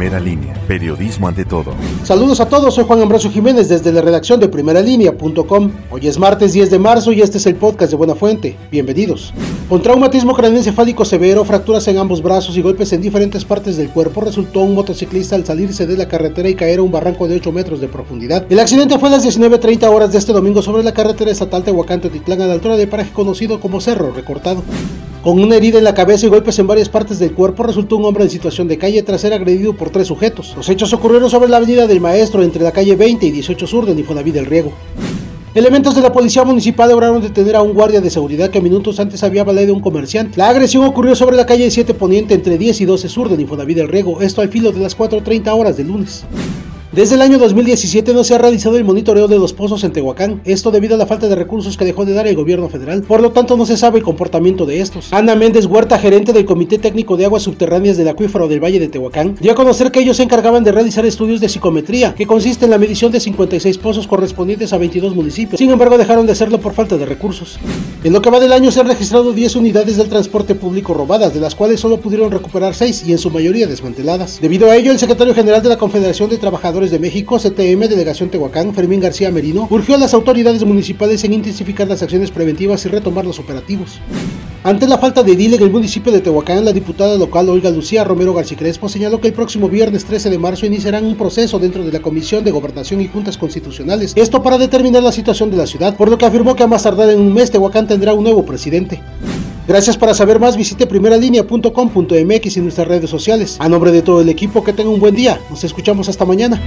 Primera línea, periodismo ante todo. Saludos a todos, soy Juan Ambrosio Jiménez desde la redacción de primeralínea.com. Hoy es martes 10 de marzo y este es el podcast de Buena Fuente. Bienvenidos. Con traumatismo craneoencefálico severo, fracturas en ambos brazos y golpes en diferentes partes del cuerpo, resultó un motociclista al salirse de la carretera y caer a un barranco de 8 metros de profundidad. El accidente fue a las 19.30 horas de este domingo sobre la carretera estatal Tehuacán-Teotitlán a la altura del paraje conocido como Cerro Recortado. Con una herida en la cabeza y golpes en varias partes del cuerpo, resultó un hombre en situación de calle tras ser agredido por tres sujetos. Los hechos ocurrieron sobre la avenida del Maestro entre la calle 20 y 18 Sur de Infonavit del Riego. Elementos de la policía municipal lograron detener a un guardia de seguridad que minutos antes había baleado a un comerciante. La agresión ocurrió sobre la calle 7 Poniente entre 10 y 12 Sur de Infonavit del Riego, esto al filo de las 4.30 horas del lunes. Desde el año 2017 no se ha realizado el monitoreo de los pozos en Tehuacán, esto debido a la falta de recursos que dejó de dar el gobierno federal, por lo tanto no se sabe el comportamiento de estos. Ana Méndez Huerta, gerente del Comité Técnico de Aguas Subterráneas del Acuífero del Valle de Tehuacán, dio a conocer que ellos se encargaban de realizar estudios de psicometría, que consiste en la medición de 56 pozos correspondientes a 22 municipios, sin embargo dejaron de hacerlo por falta de recursos. En lo que va del año se han registrado 10 unidades del transporte público robadas, de las cuales solo pudieron recuperar 6 y en su mayoría desmanteladas. Debido a ello, el secretario general de la Confederación de Trabajadores de México, CTM, Delegación Tehuacán, Fermín García Merino, urgió a las autoridades municipales en intensificar las acciones preventivas y retomar los operativos. Ante la falta de edil en el municipio de Tehuacán, la diputada local Olga Lucía Romero García Crespo señaló que el próximo viernes 13 de marzo iniciarán un proceso dentro de la Comisión de Gobernación y Juntas Constitucionales, esto para determinar la situación de la ciudad, por lo que afirmó que a más tardar en un mes Tehuacán tendrá un nuevo presidente. Gracias para saber más, visite primeralinea.com.mx y nuestras redes sociales. A nombre de todo el equipo, que tenga un buen día. Nos escuchamos hasta mañana.